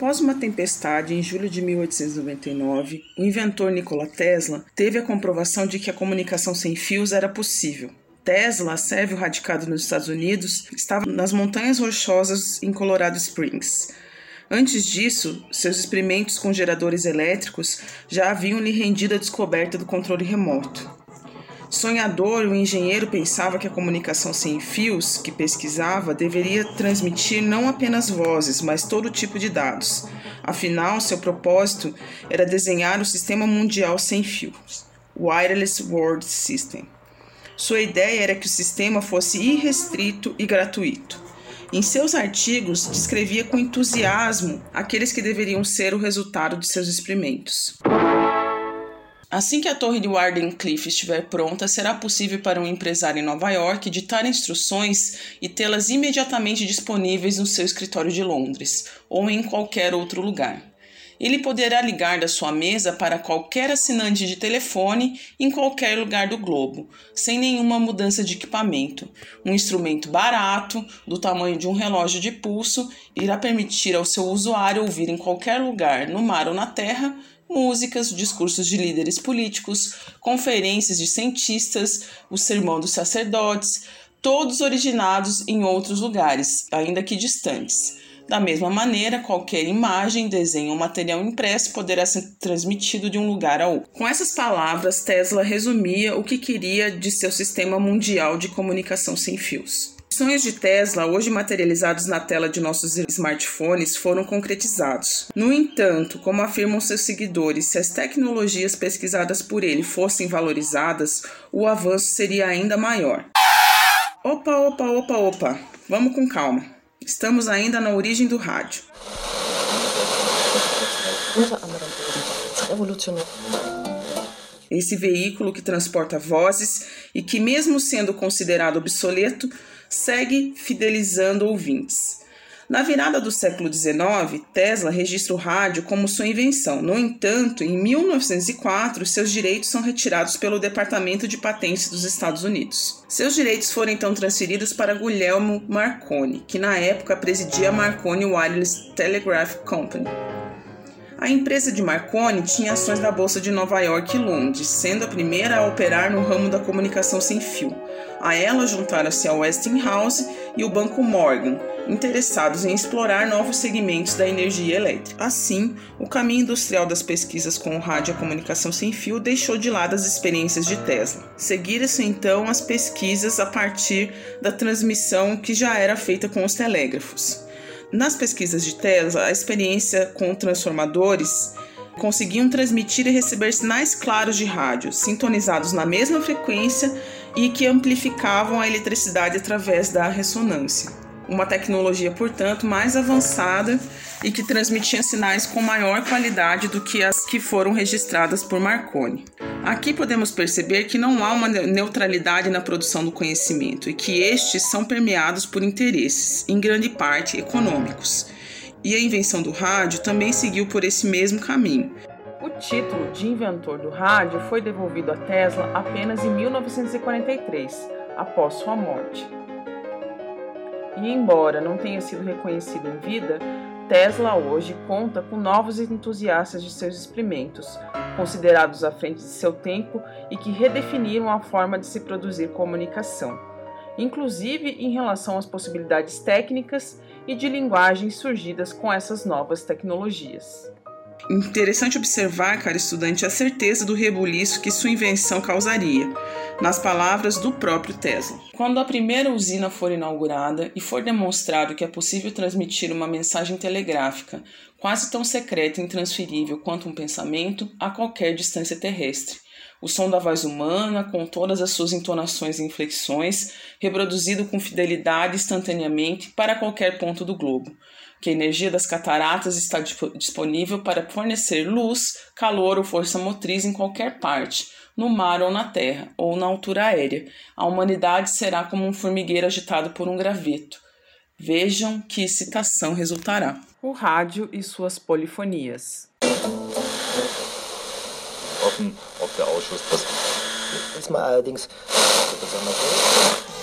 Após uma tempestade em julho de 1899, o inventor Nikola Tesla teve a comprovação de que a comunicação sem fios era possível. Tesla, sérvio radicado nos Estados Unidos, estava nas montanhas rochosas em Colorado Springs. Antes disso, seus experimentos com geradores elétricos já haviam lhe rendido a descoberta do controle remoto. Sonhador, o engenheiro pensava que a comunicação sem fios que pesquisava deveria transmitir não apenas vozes, mas todo tipo de dados. Afinal, seu propósito era desenhar o sistema mundial sem fios, Wireless World System. Sua ideia era que o sistema fosse irrestrito e gratuito. Em seus artigos, descrevia com entusiasmo aqueles que deveriam ser o resultado de seus experimentos. Assim que a torre de Wardenclyffe estiver pronta, será possível para um empresário em Nova York ditar instruções e tê-las imediatamente disponíveis no seu escritório de Londres ou em qualquer outro lugar. Ele poderá ligar da sua mesa para qualquer assinante de telefone em qualquer lugar do globo, sem nenhuma mudança de equipamento. Um instrumento barato, do tamanho de um relógio de pulso, irá permitir ao seu usuário ouvir em qualquer lugar, no mar ou na terra, músicas, discursos de líderes políticos, conferências de cientistas, o sermão dos sacerdotes, todos originados em outros lugares, ainda que distantes. Da mesma maneira, qualquer imagem, desenho ou material impresso poderá ser transmitido de um lugar a outro. Com essas palavras, Tesla resumia o que queria de seu sistema mundial de comunicação sem fios sonhos de Tesla, hoje materializados na tela de nossos smartphones, foram concretizados. No entanto, como afirmam seus seguidores, se as tecnologias pesquisadas por ele fossem valorizadas, o avanço seria ainda maior. Opa, opa, opa, opa. Vamos com calma. Estamos ainda na origem do rádio. Esse veículo que transporta vozes e que, mesmo sendo considerado obsoleto, segue fidelizando ouvintes. Na virada do século XIX, Tesla registra o rádio como sua invenção. No entanto, em 1904, seus direitos são retirados pelo Departamento de Patentes dos Estados Unidos. Seus direitos foram então transferidos para Guglielmo Marconi, que na época presidia a Marconi Wireless Telegraph Company. A empresa de Marconi tinha ações na Bolsa de Nova York e Londres, sendo a primeira a operar no ramo da comunicação sem fio. A ela juntaram-se a Westinghouse e o Banco Morgan, interessados em explorar novos segmentos da energia elétrica. Assim, o caminho industrial das pesquisas com o rádio e a comunicação sem fio deixou de lado as experiências de Tesla. Seguiram-se então as pesquisas a partir da transmissão que já era feita com os telégrafos. Nas pesquisas de Tesla, a experiência com transformadores conseguiam transmitir e receber sinais claros de rádio, sintonizados na mesma frequência e que amplificavam a eletricidade através da ressonância. Uma tecnologia, portanto, mais avançada e que transmitia sinais com maior qualidade do que as que foram registradas por Marconi. Aqui podemos perceber que não há uma neutralidade na produção do conhecimento e que estes são permeados por interesses, em grande parte econômicos. E a invenção do rádio também seguiu por esse mesmo caminho. O título de inventor do rádio foi devolvido a Tesla apenas em 1943, após sua morte. E embora não tenha sido reconhecido em vida, Tesla hoje conta com novos entusiastas de seus experimentos, considerados à frente de seu tempo e que redefiniram a forma de se produzir comunicação, inclusive em relação às possibilidades técnicas e de linguagem surgidas com essas novas tecnologias. Interessante observar, cara estudante, a certeza do rebuliço que sua invenção causaria, nas palavras do próprio Tesla. Quando a primeira usina for inaugurada e for demonstrado que é possível transmitir uma mensagem telegráfica quase tão secreta e intransferível quanto um pensamento a qualquer distância terrestre, o som da voz humana, com todas as suas entonações e inflexões, reproduzido com fidelidade instantaneamente para qualquer ponto do globo que a energia das cataratas está disponível para fornecer luz, calor ou força motriz em qualquer parte, no mar ou na terra, ou na altura aérea. A humanidade será como um formigueiro agitado por um graveto. Vejam que excitação resultará. O rádio e suas polifonias. Offen, ob der Ausschuss das allerdings besonders